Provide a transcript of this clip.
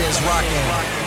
is rocking.